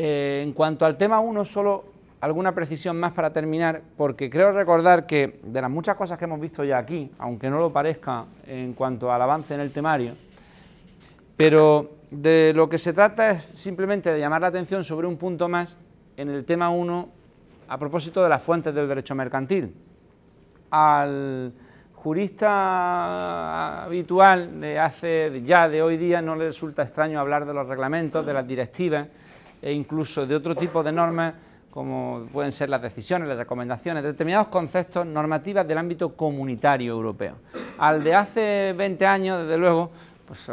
Eh, en cuanto al tema 1, solo alguna precisión más para terminar, porque creo recordar que de las muchas cosas que hemos visto ya aquí, aunque no lo parezca en cuanto al avance en el temario, pero de lo que se trata es simplemente de llamar la atención sobre un punto más en el tema 1 a propósito de las fuentes del derecho mercantil. Al jurista habitual de hace ya de hoy día no le resulta extraño hablar de los reglamentos, de las directivas e incluso de otro tipo de normas como pueden ser las decisiones, las recomendaciones, determinados conceptos normativas del ámbito comunitario europeo. Al de hace 20 años, desde luego, pues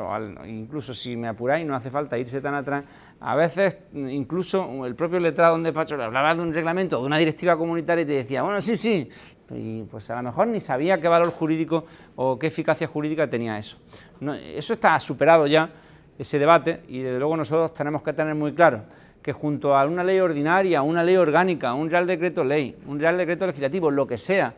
incluso si me apuráis, no hace falta irse tan atrás, a veces incluso el propio letrado de despacho le hablaba de un reglamento, de una directiva comunitaria y te decía, bueno, sí, sí, y pues a lo mejor ni sabía qué valor jurídico o qué eficacia jurídica tenía eso. eso está superado ya, ese debate, y desde luego nosotros tenemos que tener muy claro que junto a una ley ordinaria, una ley orgánica, un real decreto ley, un real decreto legislativo, lo que sea,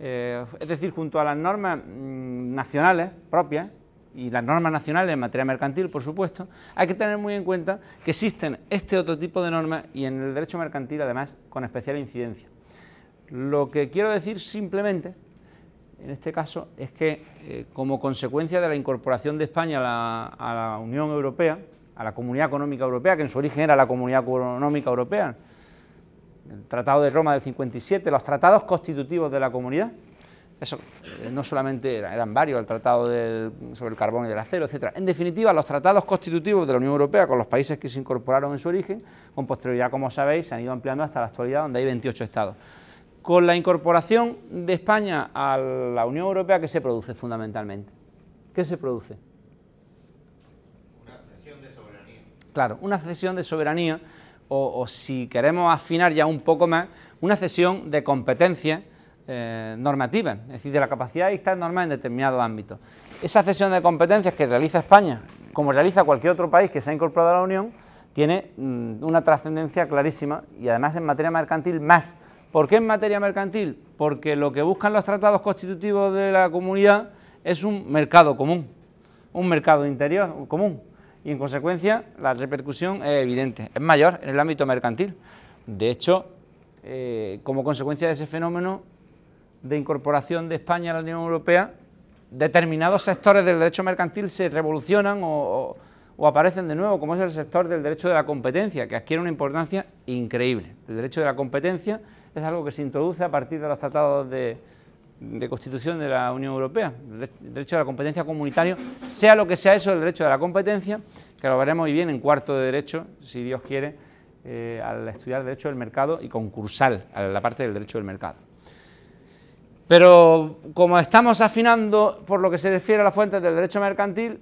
eh, es decir, junto a las normas mm, nacionales propias y las normas nacionales en materia mercantil, por supuesto, hay que tener muy en cuenta que existen este otro tipo de normas y en el derecho mercantil, además, con especial incidencia. Lo que quiero decir simplemente, en este caso, es que eh, como consecuencia de la incorporación de España a la Unión Europea, a la Comunidad Económica Europea, que en su origen era la Comunidad Económica Europea, el Tratado de Roma del 57, los tratados constitutivos de la comunidad, eso eh, no solamente eran varios, el tratado sobre el carbón y el acero, etcétera. En definitiva, los tratados constitutivos de la Unión Europea con los países que se incorporaron en su origen, con posterioridad, como sabéis, se han ido ampliando hasta la actualidad, donde hay 28 estados. Con la incorporación de España a la Unión Europea, ¿qué se produce fundamentalmente? ¿Qué se produce? Claro, una cesión de soberanía o, si queremos afinar ya un poco más, una cesión de competencias eh, normativas, es decir, de la capacidad de dictar normas en determinados ámbitos. Esa cesión de competencias que realiza España, como realiza cualquier otro país que se ha incorporado a la Unión, tiene mm, una trascendencia clarísima y además en materia mercantil más. ¿Por qué en materia mercantil? Porque lo que buscan los tratados constitutivos de la comunidad es un mercado común, un mercado interior común y en consecuencia la repercusión es evidente, es mayor en el ámbito mercantil. De hecho, eh, como consecuencia de ese fenómeno de incorporación de España a la Unión Europea, determinados sectores del derecho mercantil se revolucionan o, aparecen de nuevo, como es el sector del derecho de la competencia, que adquiere una importancia increíble. El derecho de la competencia es algo que se introduce a partir de los tratados de, de constitución de la Unión Europea, el derecho de la competencia comunitario, sea lo que sea eso, el derecho de la competencia, que lo veremos muy bien en cuarto de derecho, si Dios quiere, eh, al estudiar derecho del mercado y concursal, a la parte del derecho del mercado. Pero como estamos afinando por lo que se refiere a las fuentes del derecho mercantil,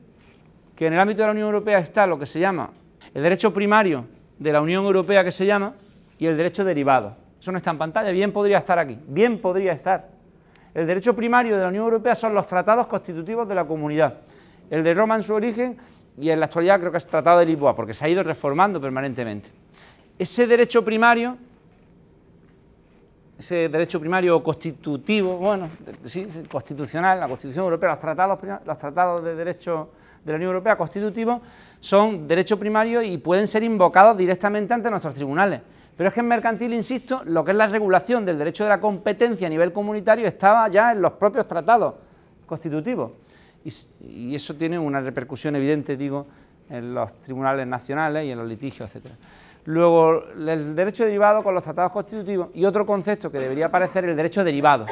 que en el ámbito de la Unión Europea está lo que se llama el derecho primario de la Unión Europea que se llama y el derecho derivado. Eso no está en pantalla, bien podría estar aquí, bien podría estar el derecho primario de la Unión Europea son los tratados constitutivos de la comunidad. El de Roma en su origen y en la actualidad creo que es el Tratado de Lisboa, porque se ha ido reformando permanentemente. Ese derecho primario, ese derecho primario constitutivo, bueno, sí, constitucional, la Constitución Europea, los tratados, los tratados de derecho de la Unión Europea constitutivos son derecho primario y pueden ser invocados directamente ante nuestros tribunales. Pero es que en mercantil, insisto, lo que es la regulación del derecho de la competencia a nivel comunitario estaba ya en los propios tratados constitutivos. Y, eso tiene una repercusión evidente, digo, en los tribunales nacionales y en los litigios, etc. Luego, el derecho derivado con los tratados constitutivos y otro concepto que debería aparecer, el derecho derivado.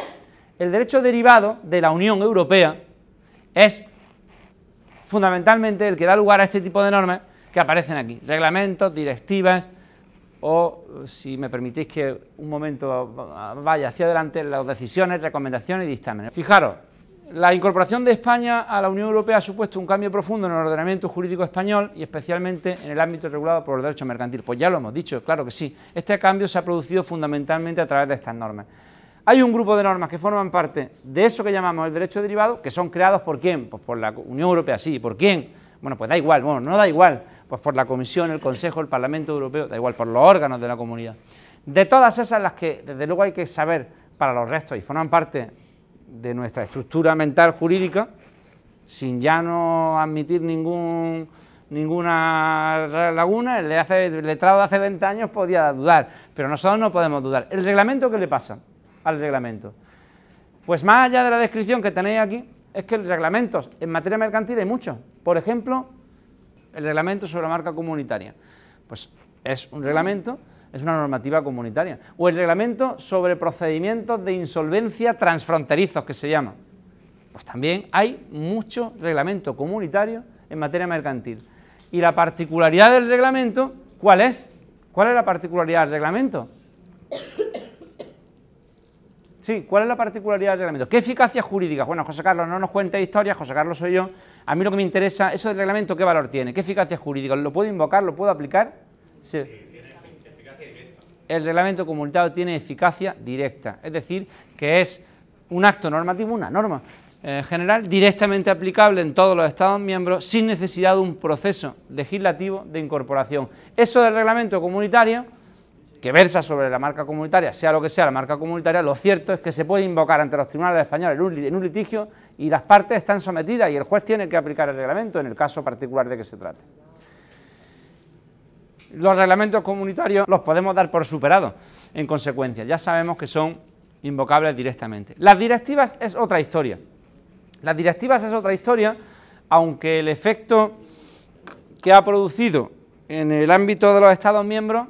El derecho derivado de la Unión Europea es fundamentalmente el que da lugar a este tipo de normas que aparecen aquí, reglamentos, directivas, o si me permitís que un momento vaya hacia adelante las decisiones, recomendaciones y dictámenes. Fijaros, la incorporación de España a la Unión Europea ha supuesto un cambio profundo en el ordenamiento jurídico español y especialmente en el ámbito regulado por el derecho mercantil. Pues ya lo hemos dicho, claro que sí. Este cambio se ha producido fundamentalmente a través de estas normas. Hay un grupo de normas que forman parte de eso que llamamos el derecho derivado, que son creados por quién? Pues por la Unión Europea, sí. ¿Por quién? Bueno, pues da igual, bueno, no da igual Pues por la Comisión, el Consejo, el Parlamento Europeo, da igual, por los órganos de la comunidad. De todas esas, las que desde luego hay que saber para los restos y forman parte de nuestra estructura mental jurídica, sin ya no admitir ningún, ninguna laguna, el, de hace, letrado de hace 20 años podía dudar, pero nosotros no podemos dudar. ¿El reglamento qué le pasa al reglamento? Pues más allá de la descripción que tenéis aquí, es que reglamentos en materia mercantil hay muchos. Por ejemplo, el reglamento sobre marca comunitaria. Pues es un reglamento, es una normativa comunitaria. O el reglamento sobre procedimientos de insolvencia transfronterizos, que se llama. Pues también hay mucho reglamento comunitario en materia mercantil. Y la particularidad del reglamento, ¿cuál es? ¿Cuál es la particularidad del reglamento? Sí, ¿cuál es la particularidad del reglamento? ¿Qué eficacia jurídica? Bueno, José Carlos, no nos cuente historias, José Carlos soy yo. A mí lo que me interesa, eso del reglamento, ¿qué valor tiene? ¿Qué eficacia jurídica? ¿Lo puedo invocar? ¿Lo puedo aplicar? Sí. El reglamento comunitario tiene eficacia directa, es decir, que es un acto normativo, una norma eh, general directamente aplicable en todos los Estados miembros sin necesidad de un proceso legislativo de incorporación. Eso del reglamento comunitario que versa sobre la marca comunitaria, sea lo que sea la marca comunitaria, lo cierto es que se puede invocar ante los tribunales españoles en un litigio y las partes están sometidas y el juez tiene que aplicar el reglamento en el caso particular de que se trate. Los reglamentos comunitarios los podemos dar por superados en consecuencia, ya sabemos que son invocables directamente. Las directivas es otra historia. Las directivas es otra historia, aunque el efecto que ha producido en el ámbito de los Estados miembros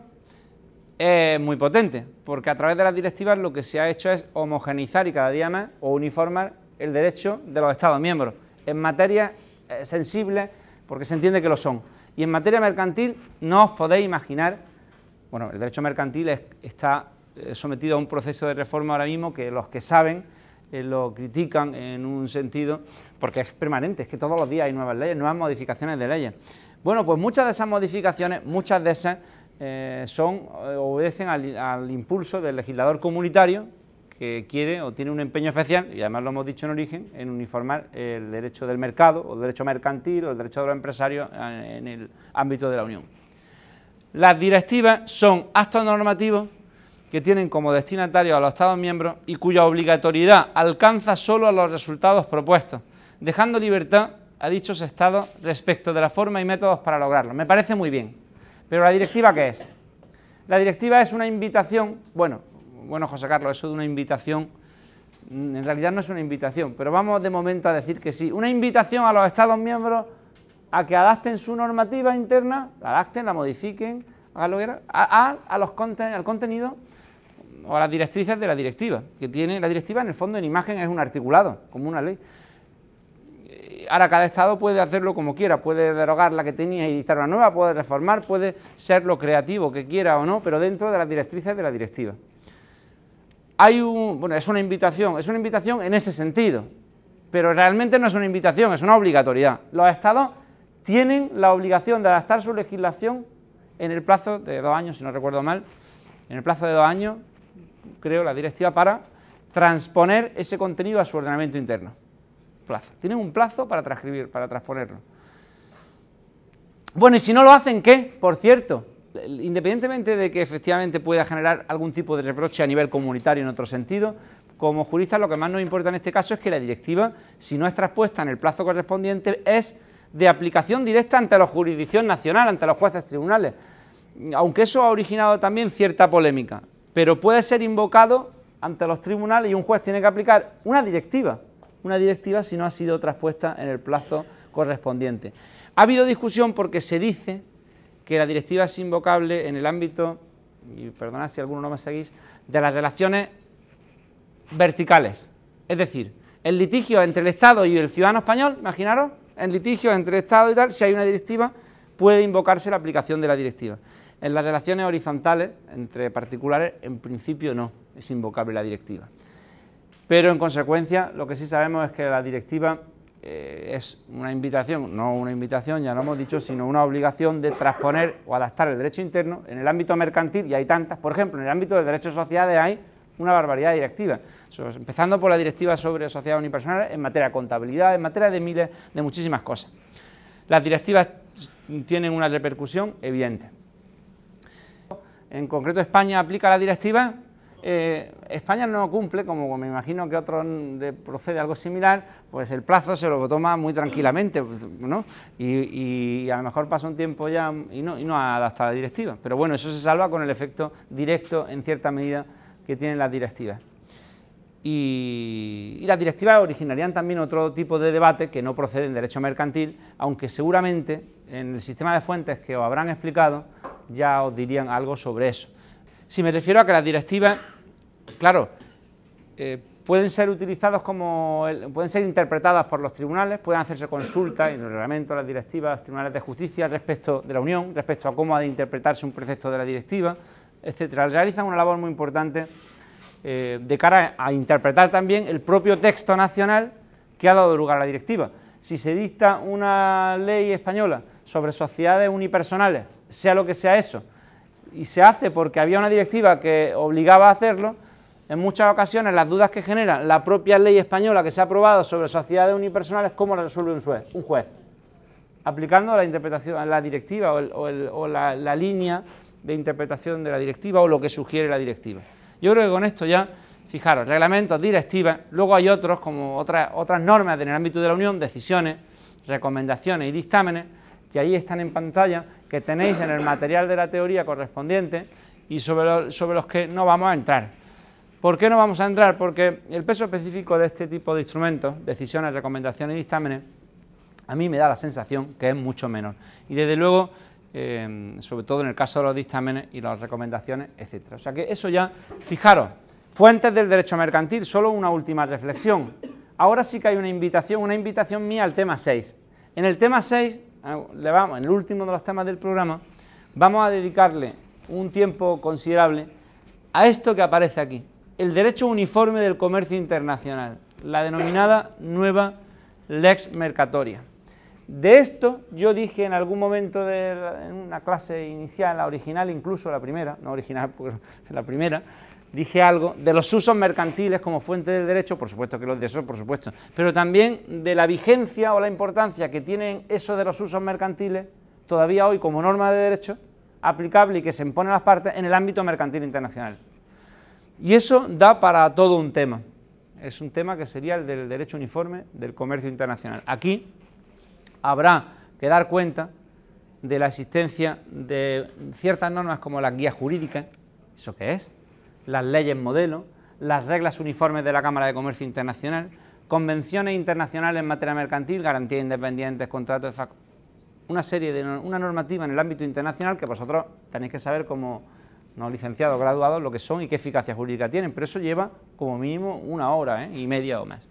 es muy potente, porque a través de las directivas lo que se ha hecho es homogenizar y cada día más o uniformar el derecho de los Estados miembros en materia eh, sensibles, porque se entiende que lo son. Y en materia mercantil no os podéis imaginar, bueno, el derecho mercantil está eh, sometido a un proceso de reforma ahora mismo que los que saben eh, lo critican en un sentido, porque es permanente, es que todos los días hay nuevas leyes, nuevas modificaciones de leyes. Bueno, pues muchas de esas modificaciones, muchas de esas eh, son, obedecen al, impulso del legislador comunitario que quiere o tiene un empeño especial, y además lo hemos dicho en origen, en uniformar el derecho del mercado, o el derecho mercantil, o el derecho de los empresarios en el ámbito de la Unión. Las directivas son actos normativos que tienen como destinatarios a los Estados miembros y cuya obligatoriedad alcanza solo a los resultados propuestos, dejando libertad a dichos Estados respecto de la forma y métodos para lograrlo. Me parece muy bien. Pero la directiva, ¿qué es? La directiva es una invitación, bueno, bueno, José Carlos, eso de una invitación, mm, en realidad no es una invitación, pero vamos de momento a decir que sí, una invitación a los Estados miembros a que adapten su normativa interna, la adapten, la modifiquen, hagan lo que a, a, los al contenido o a las directrices de la directiva, que tiene la directiva en el fondo en imagen es un articulado, como una ley ahora cada Estado puede hacerlo como quiera, puede derogar la que tenía y dictar una nueva, puede reformar, puede ser lo creativo que quiera o no, pero dentro de las directrices de la directiva. Hay un, bueno, es una invitación, es una invitación en ese sentido, pero realmente no es una invitación, es una obligatoriedad. Los Estados tienen la obligación de adaptar su legislación en el plazo de dos años, si no recuerdo mal, en el plazo de dos años, creo, la directiva para transponer ese contenido a su ordenamiento interno plazo. Tienen un plazo para transcribir, para transponerlo. Bueno, y si no lo hacen, ¿qué? Por cierto, independientemente de que efectivamente pueda generar algún tipo de reproche a nivel comunitario en otro sentido, como juristas lo que más nos importa en este caso es que la directiva, si no es traspuesta en el plazo correspondiente, es de aplicación directa ante la jurisdicción nacional, ante los jueces tribunales. Aunque eso ha originado también cierta polémica, pero puede ser invocado ante los tribunales y un juez tiene que aplicar una directiva una directiva si no ha sido traspuesta en el plazo correspondiente. Ha habido discusión porque se dice que la directiva es invocable en el ámbito, y perdonad si alguno no me seguís, de las relaciones verticales. Es decir, el litigio entre el Estado y el ciudadano español, imaginaros, en litigio entre el Estado y tal, si hay una directiva, puede invocarse la aplicación de la directiva. En las relaciones horizontales entre particulares, en principio no, es invocable la directiva pero en consecuencia lo que sí sabemos es que la directiva eh, es una invitación, no una invitación, ya lo hemos dicho, sino una obligación de transponer o adaptar el derecho interno en el ámbito mercantil, y hay tantas, por ejemplo, en el ámbito del derecho de sociedades hay una barbaridad de directivas, empezando por la directiva sobre sociedades unipersonales en materia de contabilidad, en materia de miles, de muchísimas cosas. Las directivas tienen una repercusión evidente. En concreto, España aplica la directiva. Eh, España no cumple, como me imagino que a otros procede algo similar, pues el plazo se lo toma muy tranquilamente, ¿no? Y, a lo mejor pasa un tiempo ya y no, y no adapta la directiva. Pero bueno, eso se salva con el efecto directo, en cierta medida, que tienen las directivas. Y, las directivas originarían también otro tipo de debate que no procede en derecho mercantil, aunque seguramente en el sistema de fuentes que os habrán explicado ya os dirían algo sobre eso. Si me refiero a que las directivas, claro, eh, pueden ser utilizadas como, pueden ser interpretadas por los tribunales, pueden hacerse consultas en el reglamento de las directivas, los tribunales de justicia respecto de la Unión, respecto a cómo ha de interpretarse un precepto de la directiva, etcétera. Realizan una labor muy importante eh, de cara a interpretar también el propio texto nacional que ha dado lugar a la directiva. Si se dicta una ley española sobre sociedades unipersonales, sea lo que sea eso, y se hace porque había una directiva que obligaba a hacerlo, en muchas ocasiones las dudas que genera la propia ley española que se ha aprobado sobre sociedades unipersonales, ¿cómo la resuelve un juez? Un juez aplicando la interpretación, la directiva o, la línea de interpretación de la directiva o lo que sugiere la directiva. Yo creo que con esto ya, fijaros, reglamentos, directivas, luego hay otros como otras, otras normas en el ámbito de la Unión, decisiones, recomendaciones y dictámenes, que ahí están en pantalla, que tenéis en el material de la teoría correspondiente y sobre, sobre los que no vamos a entrar. ¿Por qué no vamos a entrar? Porque el peso específico de este tipo de instrumentos, decisiones, recomendaciones y dictámenes, a mí me da la sensación que es mucho menor. Y desde luego Em, sobre todo en el caso de los dictámenes y las recomendaciones, etcétera. O sea que eso ya, fijaros, fuentes del derecho mercantil, solo una última reflexión. Ahora sí que hay una invitación, una invitación mía al tema 6. En el tema 6, eh, le vamos, en el último de los temas del programa, vamos a dedicarle un tiempo considerable a esto que aparece aquí, el derecho uniforme del comercio internacional, la denominada nueva lex mercatoria. De esto yo dije en algún momento de en una clase inicial, la original incluso, la primera, no original, porque la primera, dije algo de los usos mercantiles como fuente del derecho, por supuesto que los de eso, por supuesto, pero también de la vigencia o la importancia que tienen eso de los usos mercantiles todavía hoy como norma de derecho aplicable y que se impone a las partes en el ámbito mercantil internacional. Y eso da para todo un tema. Es un tema que sería el del derecho uniforme del comercio internacional. Aquí habrá que dar cuenta de la existencia de ciertas normas como las guías jurídicas, ¿eso qué es? Las leyes modelo, las reglas uniformes de la Cámara de Comercio Internacional, convenciones internacionales en materia mercantil, garantías independientes, contratos de una serie de una normativa en el ámbito internacional que vosotros tenéis que saber como no licenciados, graduados, lo que son y qué eficacia jurídica tienen, pero eso lleva como mínimo una hora ¿eh? y media o más.